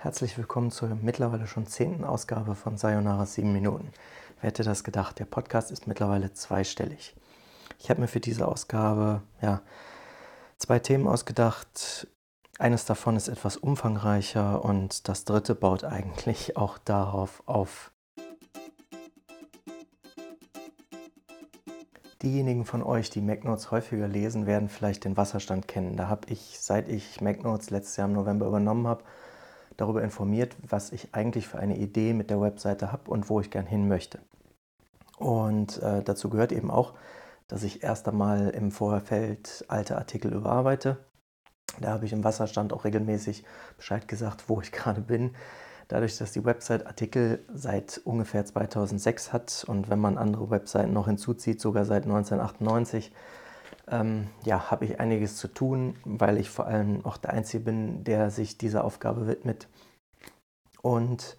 Herzlich willkommen zur mittlerweile schon zehnten Ausgabe von Sayonara 7 Minuten. Wer hätte das gedacht? Der Podcast ist mittlerweile zweistellig. Ich habe mir für diese Ausgabe ja, zwei Themen ausgedacht. Eines davon ist etwas umfangreicher und das dritte baut eigentlich auch darauf auf. Diejenigen von euch, die MacNotes häufiger lesen, werden vielleicht den Wasserstand kennen. Da habe ich, seit ich MacNotes letztes Jahr im November übernommen habe, darüber informiert, was ich eigentlich für eine Idee mit der Webseite habe und wo ich gern hin möchte. Und äh, dazu gehört eben auch, dass ich erst einmal im Vorfeld alte Artikel überarbeite. Da habe ich im Wasserstand auch regelmäßig Bescheid gesagt, wo ich gerade bin. Dadurch, dass die Website Artikel seit ungefähr 2006 hat und wenn man andere Webseiten noch hinzuzieht, sogar seit 1998, ähm, ja, habe ich einiges zu tun, weil ich vor allem auch der Einzige bin, der sich dieser Aufgabe widmet. Und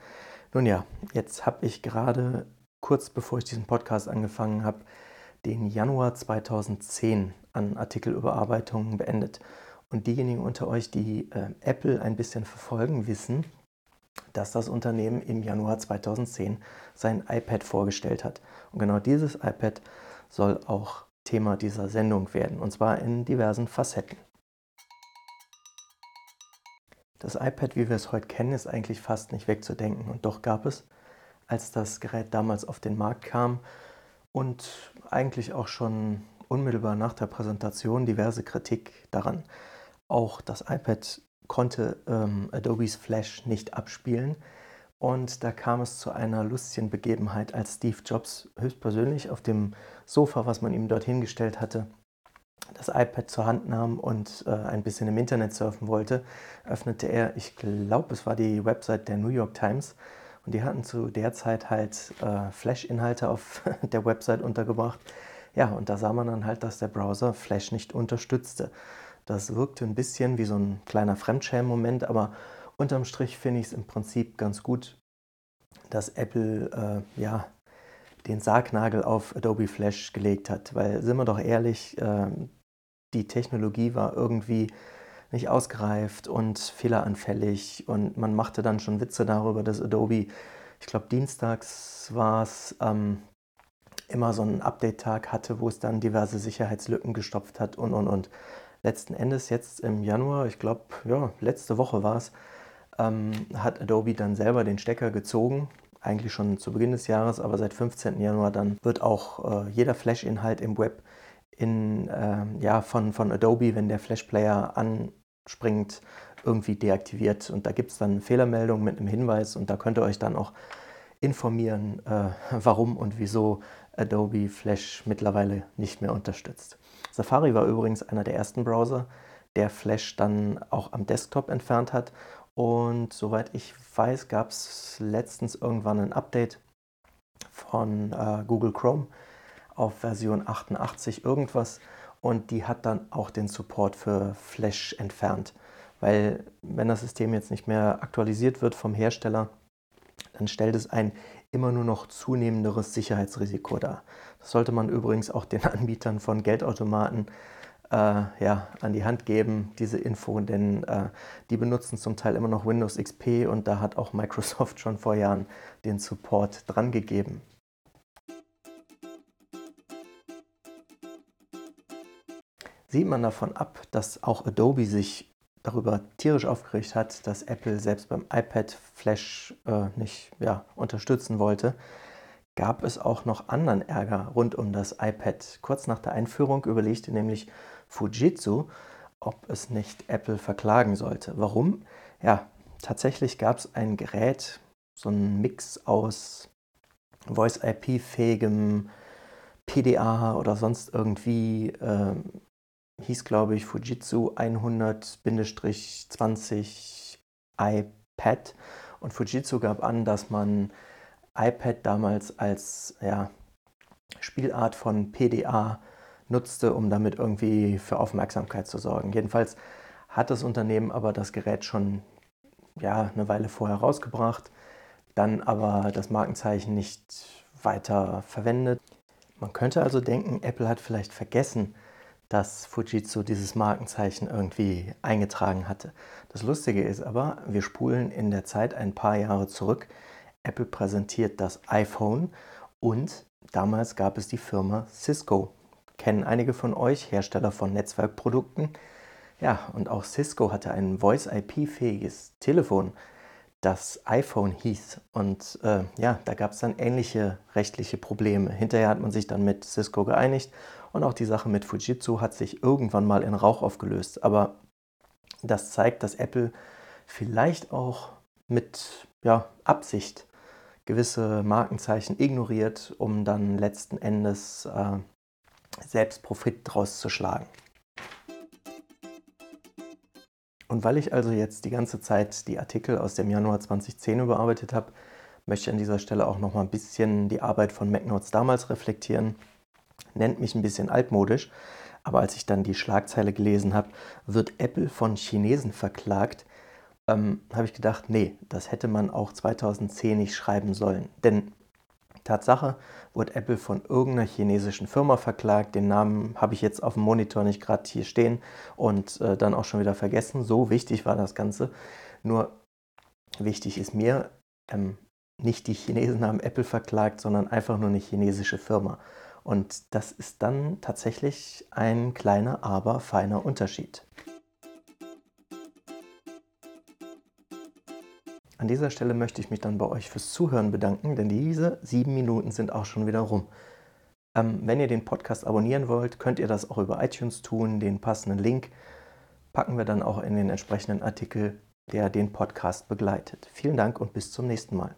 nun ja, jetzt habe ich gerade kurz bevor ich diesen Podcast angefangen habe, den Januar 2010 an Artikelüberarbeitungen beendet. Und diejenigen unter euch, die äh, Apple ein bisschen verfolgen, wissen, dass das Unternehmen im Januar 2010 sein iPad vorgestellt hat. Und genau dieses iPad soll auch Thema dieser Sendung werden, und zwar in diversen Facetten. Das iPad, wie wir es heute kennen, ist eigentlich fast nicht wegzudenken. Und doch gab es, als das Gerät damals auf den Markt kam und eigentlich auch schon unmittelbar nach der Präsentation diverse Kritik daran. Auch das iPad konnte ähm, Adobes Flash nicht abspielen. Und da kam es zu einer lustigen Begebenheit, als Steve Jobs höchstpersönlich auf dem Sofa, was man ihm dort hingestellt hatte, das iPad zur Hand nahm und äh, ein bisschen im Internet surfen wollte, öffnete er, ich glaube, es war die Website der New York Times. Und die hatten zu der Zeit halt äh, Flash-Inhalte auf der Website untergebracht. Ja, und da sah man dann halt, dass der Browser Flash nicht unterstützte. Das wirkte ein bisschen wie so ein kleiner Fremdschämen-Moment, aber unterm Strich finde ich es im Prinzip ganz gut, dass Apple äh, ja, den Sargnagel auf Adobe Flash gelegt hat. Weil, sind wir doch ehrlich, äh, die Technologie war irgendwie nicht ausgereift und fehleranfällig und man machte dann schon Witze darüber, dass Adobe, ich glaube dienstags war es, ähm, immer so einen Update-Tag hatte, wo es dann diverse Sicherheitslücken gestopft hat und und und. Letzten Endes jetzt im Januar, ich glaube, ja, letzte Woche war es, ähm, hat Adobe dann selber den Stecker gezogen. Eigentlich schon zu Beginn des Jahres, aber seit 15. Januar dann wird auch äh, jeder Flash-Inhalt im Web in, äh, ja, von, von Adobe, wenn der Flash-Player anspringt, irgendwie deaktiviert. Und da gibt es dann eine Fehlermeldung mit einem Hinweis und da könnt ihr euch dann auch informieren, äh, warum und wieso Adobe Flash mittlerweile nicht mehr unterstützt. Safari war übrigens einer der ersten Browser, der Flash dann auch am Desktop entfernt hat und soweit ich weiß, gab es letztens irgendwann ein Update von äh, Google Chrome auf Version 88 irgendwas und die hat dann auch den Support für Flash entfernt. Weil wenn das System jetzt nicht mehr aktualisiert wird vom Hersteller, dann stellt es ein immer nur noch zunehmenderes Sicherheitsrisiko dar. Das sollte man übrigens auch den Anbietern von Geldautomaten äh, ja, an die Hand geben, diese Info, denn äh, die benutzen zum Teil immer noch Windows XP und da hat auch Microsoft schon vor Jahren den Support dran gegeben. Sieht man davon ab, dass auch Adobe sich darüber tierisch aufgeregt hat, dass Apple selbst beim iPad Flash äh, nicht ja, unterstützen wollte, gab es auch noch anderen Ärger rund um das iPad. Kurz nach der Einführung überlegte nämlich Fujitsu, ob es nicht Apple verklagen sollte. Warum? Ja, tatsächlich gab es ein Gerät, so ein Mix aus Voice-IP-fähigem PDA oder sonst irgendwie, äh, hieß glaube ich Fujitsu 100-20 iPad. Und Fujitsu gab an, dass man iPad damals als ja, Spielart von PDA nutzte, um damit irgendwie für Aufmerksamkeit zu sorgen. Jedenfalls hat das Unternehmen aber das Gerät schon ja, eine Weile vorher rausgebracht, dann aber das Markenzeichen nicht weiter verwendet. Man könnte also denken, Apple hat vielleicht vergessen, dass Fujitsu dieses Markenzeichen irgendwie eingetragen hatte. Das Lustige ist aber, wir spulen in der Zeit ein paar Jahre zurück. Apple präsentiert das iPhone und damals gab es die Firma Cisco. Kennen einige von euch, Hersteller von Netzwerkprodukten? Ja, und auch Cisco hatte ein Voice-IP-fähiges Telefon, das iPhone hieß. Und äh, ja, da gab es dann ähnliche rechtliche Probleme. Hinterher hat man sich dann mit Cisco geeinigt und auch die Sache mit Fujitsu hat sich irgendwann mal in Rauch aufgelöst. Aber das zeigt, dass Apple vielleicht auch mit ja, Absicht gewisse Markenzeichen ignoriert, um dann letzten Endes äh, selbst Profit draus zu schlagen. Und weil ich also jetzt die ganze Zeit die Artikel aus dem Januar 2010 überarbeitet habe, möchte ich an dieser Stelle auch noch mal ein bisschen die Arbeit von MacNotes damals reflektieren. Nennt mich ein bisschen altmodisch, aber als ich dann die Schlagzeile gelesen habe, wird Apple von Chinesen verklagt, ähm, habe ich gedacht, nee, das hätte man auch 2010 nicht schreiben sollen. Denn Tatsache wurde Apple von irgendeiner chinesischen Firma verklagt. Den Namen habe ich jetzt auf dem Monitor nicht gerade hier stehen und äh, dann auch schon wieder vergessen. So wichtig war das Ganze. Nur wichtig ist mir, ähm, nicht die Chinesen haben Apple verklagt, sondern einfach nur eine chinesische Firma. Und das ist dann tatsächlich ein kleiner, aber feiner Unterschied. An dieser Stelle möchte ich mich dann bei euch fürs Zuhören bedanken, denn diese sieben Minuten sind auch schon wieder rum. Ähm, wenn ihr den Podcast abonnieren wollt, könnt ihr das auch über iTunes tun. Den passenden Link packen wir dann auch in den entsprechenden Artikel, der den Podcast begleitet. Vielen Dank und bis zum nächsten Mal.